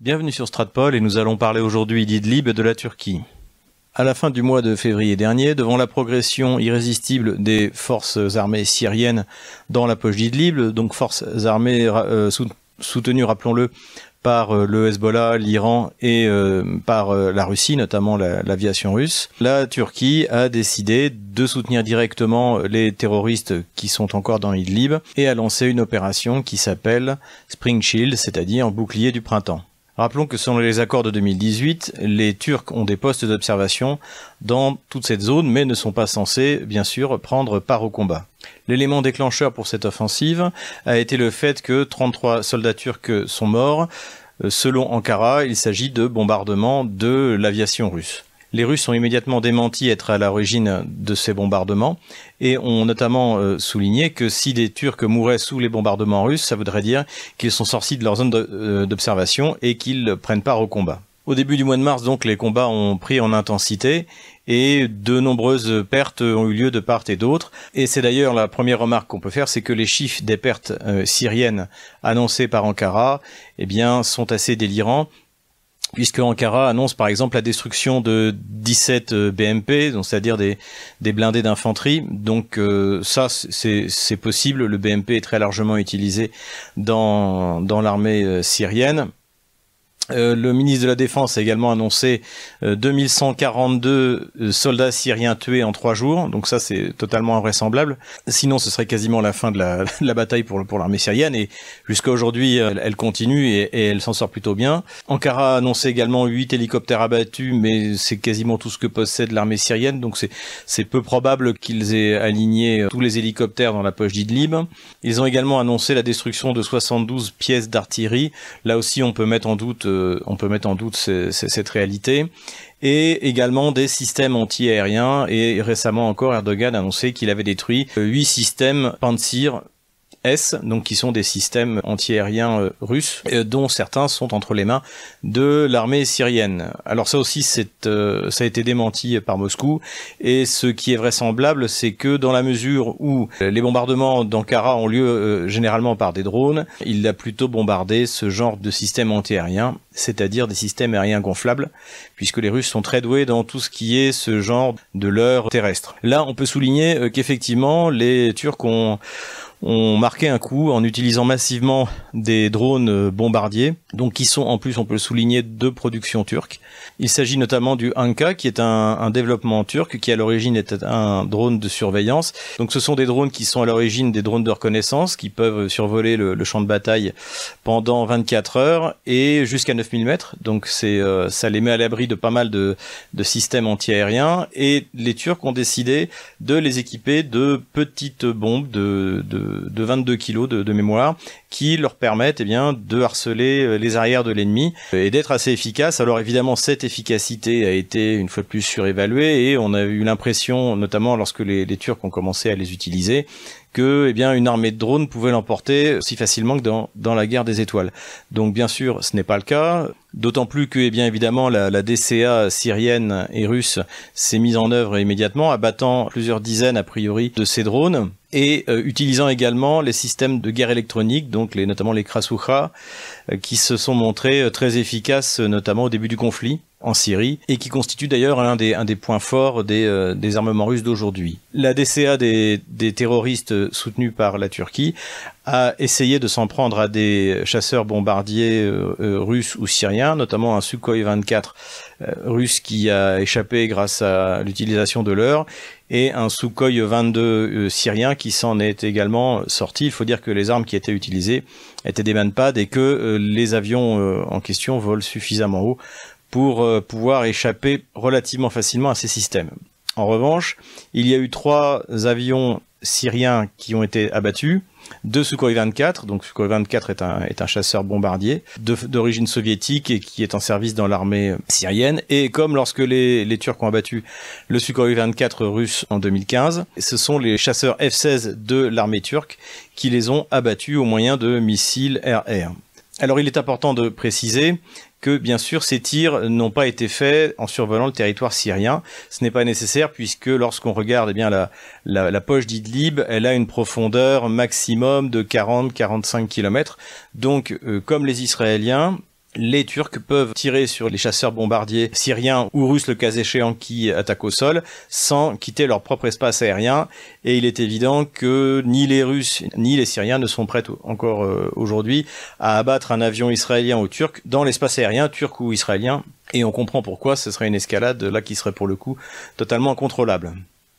Bienvenue sur Stratpol et nous allons parler aujourd'hui d'Idlib et de la Turquie. À la fin du mois de février dernier, devant la progression irrésistible des forces armées syriennes dans la poche d'Idlib, donc forces armées euh, soutenues, rappelons-le, par euh, le Hezbollah, l'Iran et euh, par la Russie, notamment l'aviation russe, la Turquie a décidé de soutenir directement les terroristes qui sont encore dans Idlib et a lancé une opération qui s'appelle Spring Shield, c'est-à-dire bouclier du printemps. Rappelons que selon les accords de 2018, les Turcs ont des postes d'observation dans toute cette zone, mais ne sont pas censés, bien sûr, prendre part au combat. L'élément déclencheur pour cette offensive a été le fait que 33 soldats turcs sont morts. Euh, selon Ankara, il s'agit de bombardements de l'aviation russe. Les Russes ont immédiatement démenti être à l'origine de ces bombardements et ont notamment euh, souligné que si des Turcs mouraient sous les bombardements russes, ça voudrait dire qu'ils sont sortis de leur zone euh, d'observation et qu'ils prennent part au combat. Au début du mois de mars, donc, les combats ont pris en intensité et de nombreuses pertes ont eu lieu de part et d'autre. Et c'est d'ailleurs la première remarque qu'on peut faire, c'est que les chiffres des pertes euh, syriennes annoncées par Ankara, eh bien, sont assez délirants puisque Ankara annonce par exemple la destruction de 17 euh, BMP, c'est-à-dire des, des blindés d'infanterie. Donc euh, ça, c'est possible. Le BMP est très largement utilisé dans, dans l'armée euh, syrienne. Euh, le ministre de la Défense a également annoncé 2142 euh, euh, soldats syriens tués en trois jours, donc ça c'est totalement invraisemblable. Sinon, ce serait quasiment la fin de la, bataille pour, l'armée syrienne, et jusqu'à aujourd'hui, elle, continue et, et elle s'en sort plutôt bien. Ankara a annoncé également 8 hélicoptères abattus, mais c'est quasiment tout ce que possède l'armée syrienne, donc c'est peu probable qu'ils aient aligné tous les hélicoptères dans la poche d'Idlib. Ils ont également annoncé la destruction de 72 pièces d'artillerie. Là aussi, on peut mettre en doute on peut mettre en doute cette réalité et également des systèmes anti-aériens. Et récemment encore, Erdogan a annoncé qu'il avait détruit huit systèmes Pantsir S, donc qui sont des systèmes antiaériens euh, russes, euh, dont certains sont entre les mains de l'armée syrienne. Alors ça aussi, euh, ça a été démenti par Moscou, et ce qui est vraisemblable, c'est que dans la mesure où les bombardements d'Ankara ont lieu généralement par des drones, il a plutôt bombardé ce genre de système antiaérien, c'est-à-dire des systèmes aériens gonflables, puisque les Russes sont très doués dans tout ce qui est ce genre de leurre terrestre. Là, on peut souligner qu'effectivement, les Turcs ont ont marqué un coup en utilisant massivement des drones euh, bombardiers, donc qui sont en plus, on peut le souligner, de production turque. Il s'agit notamment du Anka, qui est un, développement turc, qui à l'origine était un drone de surveillance. Donc ce sont des drones qui sont à l'origine des drones de reconnaissance, qui peuvent survoler le, champ de bataille pendant 24 heures et jusqu'à 9000 mètres. Donc c'est euh, ça les met à l'abri de pas mal de, de systèmes antiaériens. Et les Turcs ont décidé de les équiper de petites bombes de, de de, 22 kilos de, mémoire qui leur permettent eh bien de harceler euh, les arrières de l'ennemi et d'être assez efficaces. Alors évidemment cette efficacité a été une fois de plus surévaluée et on a eu l'impression, notamment lorsque les, les Turcs ont commencé à les utiliser, que eh bien une armée de drones pouvait l'emporter si facilement que dans, dans la guerre des étoiles. Donc bien sûr, ce n'est pas le cas. D'autant plus que, eh bien évidemment, la, la, DCA syrienne et russe s'est mise en œuvre immédiatement, abattant plusieurs dizaines a priori de ces drones et euh, utilisant également les systèmes de guerre électronique, donc les, notamment les Krasukha, euh, qui se sont montrés euh, très efficaces, notamment au début du conflit en Syrie, et qui constitue d'ailleurs un des, un des points forts des, euh, des armements russes d'aujourd'hui. La DCA des, des terroristes soutenus par la Turquie a essayé de s'en prendre à des chasseurs bombardiers euh, euh, russes ou syriens, notamment un Sukhoi 24 russe qui a échappé grâce à l'utilisation de l'heure, et un Sukhoi 22 syrien qui s'en est également sorti. Il faut dire que les armes qui étaient utilisées étaient des manpads et que les avions en question volent suffisamment haut pour euh, pouvoir échapper relativement facilement à ces systèmes. En revanche, il y a eu trois avions syriens qui ont été abattus, deux Sukhoi 24, donc Sukhoi 24 est un, est un chasseur bombardier d'origine soviétique et qui est en service dans l'armée syrienne. Et comme lorsque les, les Turcs ont abattu le Sukhoi 24 russe en 2015, ce sont les chasseurs F-16 de l'armée turque qui les ont abattus au moyen de missiles air-air. Alors il est important de préciser que bien sûr ces tirs n'ont pas été faits en survolant le territoire syrien. Ce n'est pas nécessaire puisque lorsqu'on regarde eh bien la, la, poche d'Idlib, elle a une profondeur maximum de 40-45 km. Donc euh, comme les Israéliens, les Turcs peuvent tirer sur les chasseurs bombardiers syriens ou russes le cas échéant qui attaquent au sol sans quitter leur propre espace aérien et il est évident que ni les Russes ni les Syriens ne sont prêts encore euh, aujourd'hui à abattre un avion israélien ou turc dans l'espace aérien turc ou israélien et on comprend pourquoi ce serait une escalade là qui serait pour le coup totalement incontrôlable.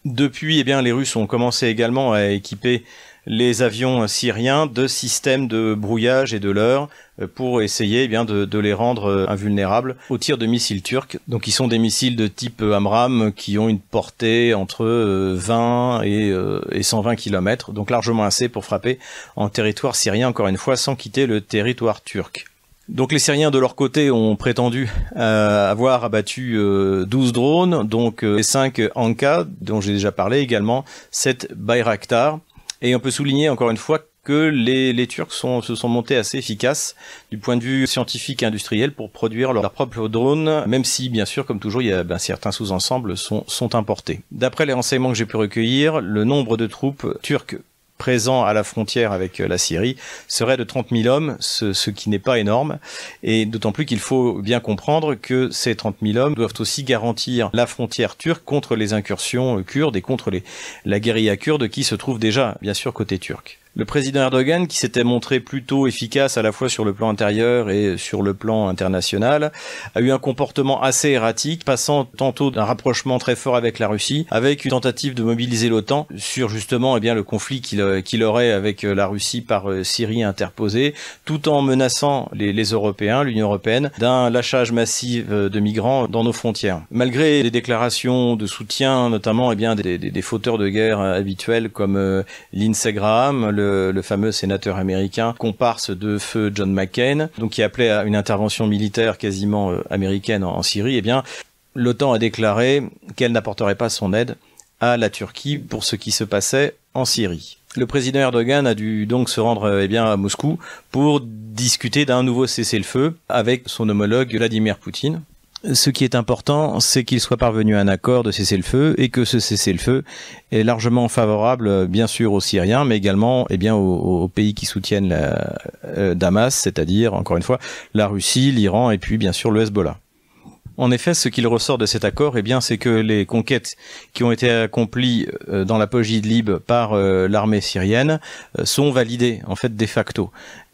Depuis, eh bien, les Russes ont commencé également à équiper les avions syriens de systèmes de brouillage et de leurre euh, pour essayer eh bien de, les rendre euh, invulnérables aux tirs de missiles turcs. Donc ils sont des missiles de type Amram qui ont une portée entre 20 euh, et, 120 km, donc largement assez pour frapper en territoire syrien encore une fois sans quitter le territoire turc. Donc les Syriens de leur côté ont prétendu avoir abattu 12 drones, donc 5 Anka dont j'ai déjà parlé également, 7 Bayraktar et on peut souligner encore une fois que les, Turcs se sont montés assez efficaces du point de vue scientifique et industriel pour produire leurs propres drones, même si, bien sûr, comme toujours, il y a ben, certains sous-ensembles sont, sont importés. D'après les renseignements que j'ai pu recueillir, le nombre de troupes turques présent à la frontière avec euh, la Syrie serait de 30 000 hommes, ce, qui n'est pas énorme, et d'autant plus qu'il faut bien comprendre que ces 30 000 hommes doivent aussi garantir la frontière turque contre les incursions euh, kurdes et contre les, la guérilla kurde qui se trouve déjà, bien sûr, côté turc. Le président Erdogan, qui s'était montré plutôt efficace à la fois sur le plan intérieur et sur le plan international, a eu un comportement assez erratique, passant tantôt d'un rapprochement très fort avec la Russie, avec une tentative de mobiliser l'OTAN sur justement eh bien, le conflit qu'il aurait avec la Russie par euh, Syrie interposée, tout en menaçant les, Européens, l'Union Européenne, d'un lâchage massif euh, de migrants dans nos frontières. Malgré les déclarations de soutien, notamment eh bien, des, fauteurs de guerre habituels comme euh, le, fameux sénateur américain, comparse de feu John McCain, donc qui appelait à une intervention militaire quasiment euh, américaine en, Syrie, eh bien, l'OTAN a déclaré qu'elle n'apporterait pas son aide à la Turquie pour ce qui se passait en Syrie. Le président Erdogan a dû donc se rendre eh bien, à Moscou pour discuter d'un nouveau cessez-le-feu avec son homologue Vladimir Poutine. Ce qui est important, c'est qu'il soit parvenu à un accord de cessez-le-feu et que ce cessez-le-feu est largement favorable, bien sûr, aux Syriens, mais également eh aux, pays qui soutiennent euh, Damas, c'est-à-dire, encore une fois, la Russie, l'Iran et puis, bien sûr, le Hezbollah. En effet, ce qu'il ressort de cet accord, eh c'est que les conquêtes qui ont été accomplies euh, dans la poche d'Idlib par euh, l'armée syrienne sont validées, en fait, de facto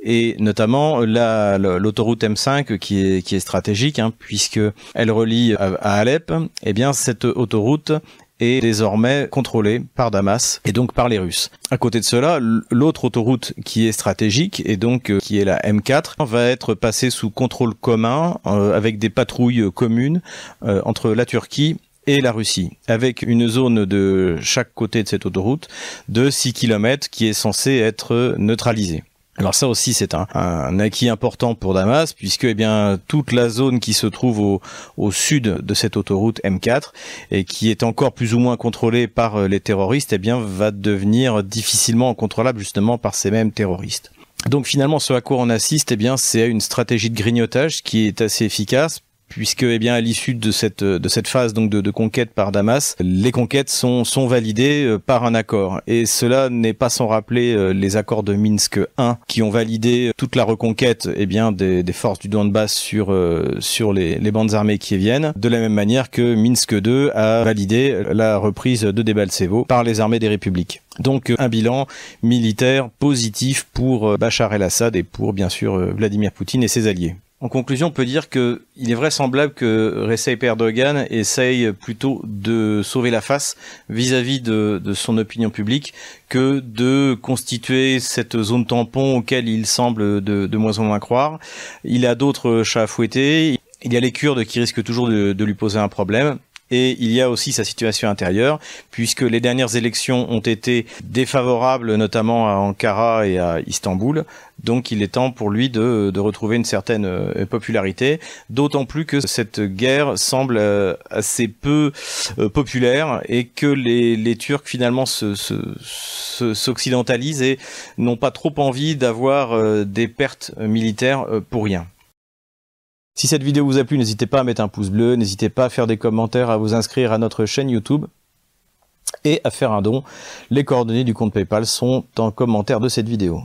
et notamment l'autoroute M5 qui est, qui est stratégique hein, puisque elle relie à, Alep. Eh bien, cette autoroute est désormais contrôlée par Damas et donc par les Russes. À côté de cela, l'autre autoroute qui est stratégique et donc euh, qui est la M4 va être passée sous contrôle commun euh, avec des patrouilles communes euh, entre la Turquie et la Russie, avec une zone de chaque côté de cette autoroute de 6 km qui est censée être neutralisée. Alors ça aussi c'est un, acquis important pour Damas puisque eh bien toute la zone qui se trouve au, sud de cette autoroute M4 et qui est encore plus ou moins contrôlée par euh, les terroristes eh bien va devenir difficilement contrôlable justement par ces mêmes terroristes. Donc finalement, ce à quoi on assiste, eh bien, c'est une stratégie de grignotage qui est assez efficace puisque eh bien à l'issue de cette de cette phase donc de, conquête par Damas, les conquêtes sont sont validées euh, par un accord et cela n'est pas sans rappeler euh, les accords de Minsk 1 qui ont validé toute la reconquête eh bien des, forces du Donbass sur euh, sur les, les bandes armées qui viennent de la même manière que Minsk 2 a validé la reprise de Debaltsevo par les armées des républiques. Donc un bilan militaire positif pour Bachar el-Assad et pour bien sûr Vladimir Poutine et ses alliés. En conclusion, on peut dire que il est vraisemblable que Recep Erdogan essaye plutôt de sauver la face vis-à-vis de, son opinion publique que de constituer cette zone tampon auquel il semble de, moins en moins croire. Il a d'autres chats à fouetter. Il y a les Kurdes qui risquent toujours de lui poser un problème. Et il y a aussi sa situation intérieure, puisque les dernières élections ont été défavorables, notamment à Ankara et à Istanbul. Donc il est temps pour lui de, de retrouver une certaine euh, popularité, d'autant plus que cette guerre semble euh, assez peu euh, populaire et que les, les Turcs finalement s'occidentalisent se, se, et n'ont pas trop envie d'avoir des pertes militaires pour rien. Si cette vidéo vous a plu, n'hésitez pas à mettre un pouce bleu, n'hésitez pas à faire des commentaires, à vous inscrire à notre chaîne YouTube et à faire un don. Les coordonnées du compte PayPal sont en commentaire de cette vidéo.